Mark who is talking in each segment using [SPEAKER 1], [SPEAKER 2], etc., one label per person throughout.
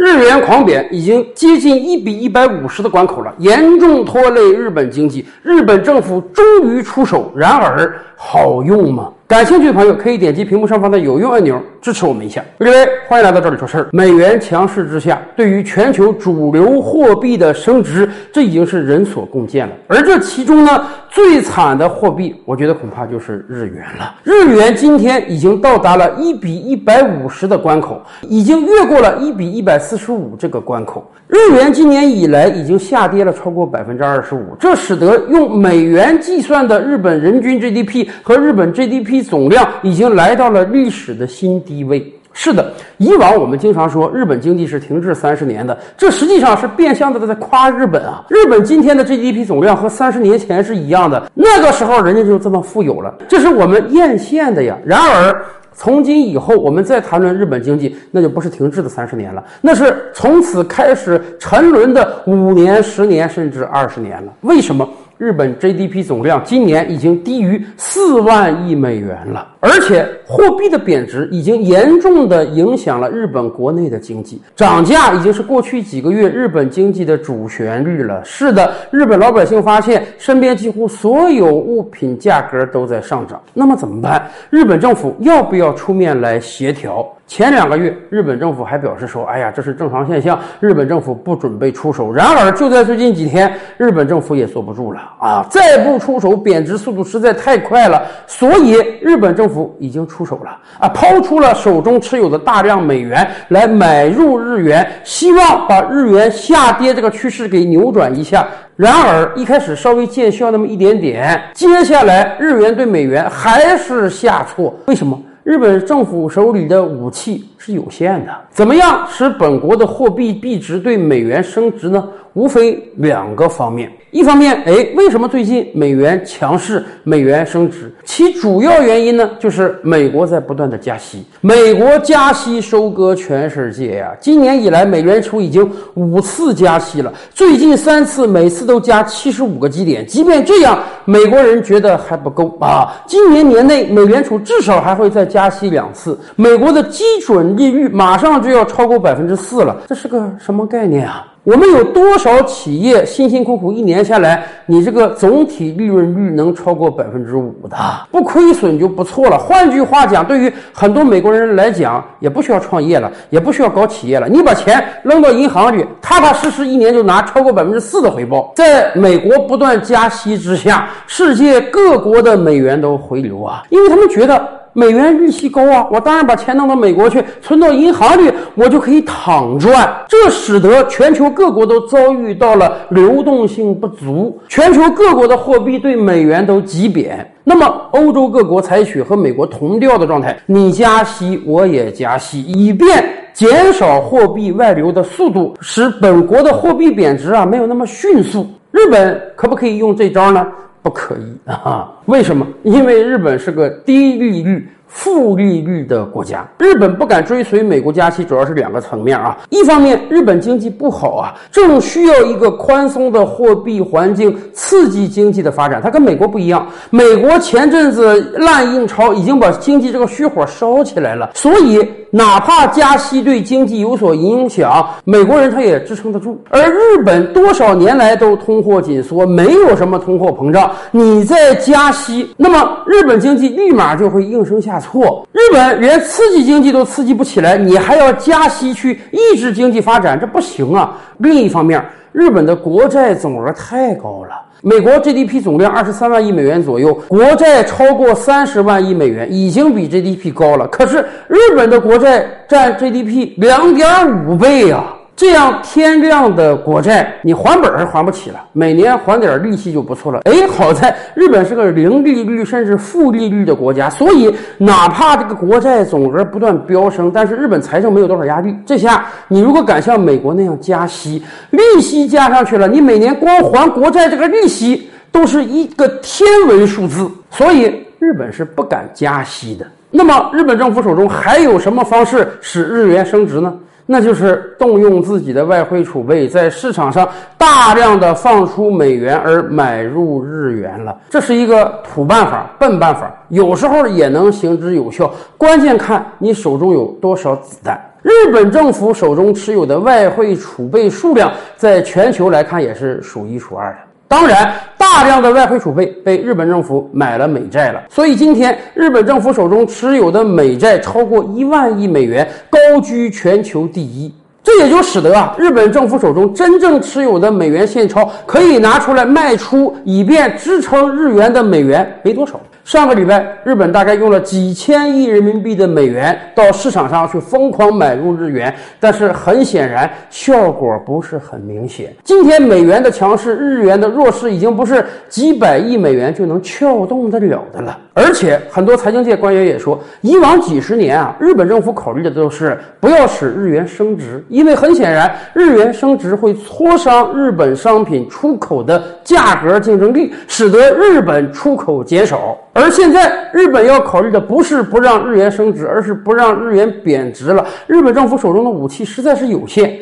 [SPEAKER 1] 日元狂贬已经接近一比一百五十的关口了，严重拖累日本经济。日本政府终于出手，然而好用吗？感兴趣的朋友可以点击屏幕上方的有用按钮支持我们一下。各位，欢迎来到这里说事儿。美元强势之下，对于全球主流货币的升值，这已经是人所共见了。而这其中呢，最惨的货币，我觉得恐怕就是日元了。日元今天已经到达了一比一百五十的关口，已经越过了一比一百四十五这个关口。日元今年以来已经下跌了超过百分之二十五，这使得用美元计算的日本人均 GDP 和日本 GDP 总量已经来到了历史的新低位。是的，以往我们经常说日本经济是停滞三十年的，这实际上是变相的在夸日本啊。日本今天的 GDP 总量和三十年前是一样的，那个时候人家就这么富有了，这是我们艳羡的呀。然而。从今以后，我们再谈论日本经济，那就不是停滞的三十年了，那是从此开始沉沦的五年、十年，甚至二十年了。为什么？日本 GDP 总量今年已经低于四万亿美元了，而且货币的贬值已经严重的影响了日本国内的经济，涨价已经是过去几个月日本经济的主旋律了。是的，日本老百姓发现身边几乎所有物品价格都在上涨，那么怎么办？日本政府要不要出面来协调？前两个月，日本政府还表示说：“哎呀，这是正常现象，日本政府不准备出手。”然而，就在最近几天，日本政府也坐不住了啊！再不出手，贬值速度实在太快了。所以，日本政府已经出手了啊，抛出了手中持有的大量美元来买入日元，希望把日元下跌这个趋势给扭转一下。然而，一开始稍微见效那么一点点，接下来日元对美元还是下挫。为什么？日本政府手里的武器是有限的，怎么样使本国的货币币值对美元升值呢？无非两个方面。一方面，哎，为什么最近美元强势，美元升值？其主要原因呢，就是美国在不断的加息。美国加息收割全世界呀！今年以来，美联储已经五次加息了，最近三次每次都加七十五个基点。即便这样，美国人觉得还不够啊！今年年内，美联储至少还会再加息两次。美国的基准利率马上就要超过百分之四了，这是个什么概念啊？我们有多少企业辛辛苦苦一年下来，你这个总体利润率能超过百分之五的，不亏损就不错了。换句话讲，对于很多美国人来讲，也不需要创业了，也不需要搞企业了，你把钱扔到银行里，踏踏实实一年就拿超过百分之四的回报。在美国不断加息之下，世界各国的美元都回流啊，因为他们觉得。美元利息高啊，我当然把钱弄到美国去，存到银行里，我就可以躺赚。这使得全球各国都遭遇到了流动性不足，全球各国的货币对美元都急贬。那么，欧洲各国采取和美国同调的状态，你加息，我也加息，以便减少货币外流的速度，使本国的货币贬值啊没有那么迅速。日本可不可以用这招呢？不可以啊！为什么？因为日本是个低利率。负利率的国家，日本不敢追随美国加息，主要是两个层面啊。一方面，日本经济不好啊，正需要一个宽松的货币环境刺激经济的发展。它跟美国不一样，美国前阵子烂印钞已经把经济这个虚火烧起来了，所以哪怕加息对经济有所影响，美国人他也支撑得住。而日本多少年来都通货紧缩，没有什么通货膨胀，你再加息，那么日本经济立马就会应声下。挫，日本连刺激经济都刺激不起来，你还要加息去抑制经济发展，这不行啊！另一方面，日本的国债总额太高了，美国 GDP 总量二十三万亿美元左右，国债超过三十万亿美元，已经比 GDP 高了。可是日本的国债占 GDP 两点五倍呀！这样天量的国债，你还本儿还不起了，每年还点利息就不错了。哎，好在日本是个零利率甚至负利率的国家，所以哪怕这个国债总额不断飙升，但是日本财政没有多少压力。这下你如果敢像美国那样加息，利息加上去了，你每年光还国债这个利息都是一个天文数字，所以日本是不敢加息的。那么日本政府手中还有什么方式使日元升值呢？那就是动用自己的外汇储备，在市场上大量的放出美元而买入日元了。这是一个土办法、笨办法，有时候也能行之有效，关键看你手中有多少子弹。日本政府手中持有的外汇储备数量，在全球来看也是数一数二的。当然，大量的外汇储备被日本政府买了美债了，所以今天日本政府手中持有的美债超过一万亿美元，高居全球第一。这也就使得啊，日本政府手中真正持有的美元现钞可以拿出来卖出，以便支撑日元的美元没多少。上个礼拜，日本大概用了几千亿人民币的美元到市场上去疯狂买入日元，但是很显然效果不是很明显。今天美元的强势，日元的弱势已经不是几百亿美元就能撬动得了的了。而且很多财经界官员也说，以往几十年啊，日本政府考虑的都是不要使日元升值，因为很显然日元升值会挫伤日本商品出口的价格竞争力，使得日本出口减少。而现在，日本要考虑的不是不让日元升值，而是不让日元贬值了。日本政府手中的武器实在是有限，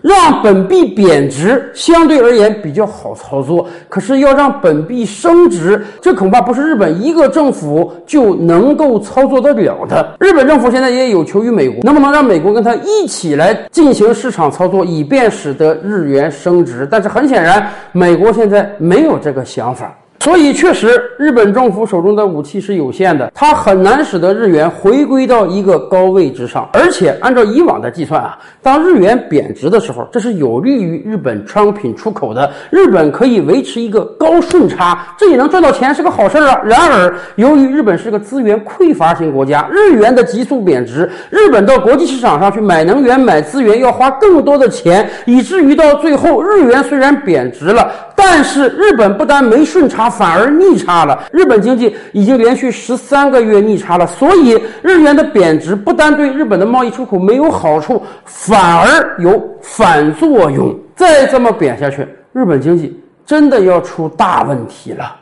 [SPEAKER 1] 让本币贬值相对而言比较好操作，可是要让本币升值，这恐怕不是日本一个政府就能够操作得了的。日本政府现在也有求于美国，能不能让美国跟他一起来进行市场操作，以便使得日元升值？但是很显然，美国现在没有这个想法。所以，确实，日本政府手中的武器是有限的，它很难使得日元回归到一个高位之上。而且，按照以往的计算啊，当日元贬值的时候，这是有利于日本商品出口的，日本可以维持一个高顺差，这也能赚到钱，是个好事儿啊。然而，由于日本是个资源匮乏型国家，日元的急速贬值，日本到国际市场上去买能源、买资源要花更多的钱，以至于到最后，日元虽然贬值了，但是日本不但没顺差。反而逆差了，日本经济已经连续十三个月逆差了，所以日元的贬值不但对日本的贸易出口没有好处，反而有反作用。再这么贬下去，日本经济真的要出大问题了。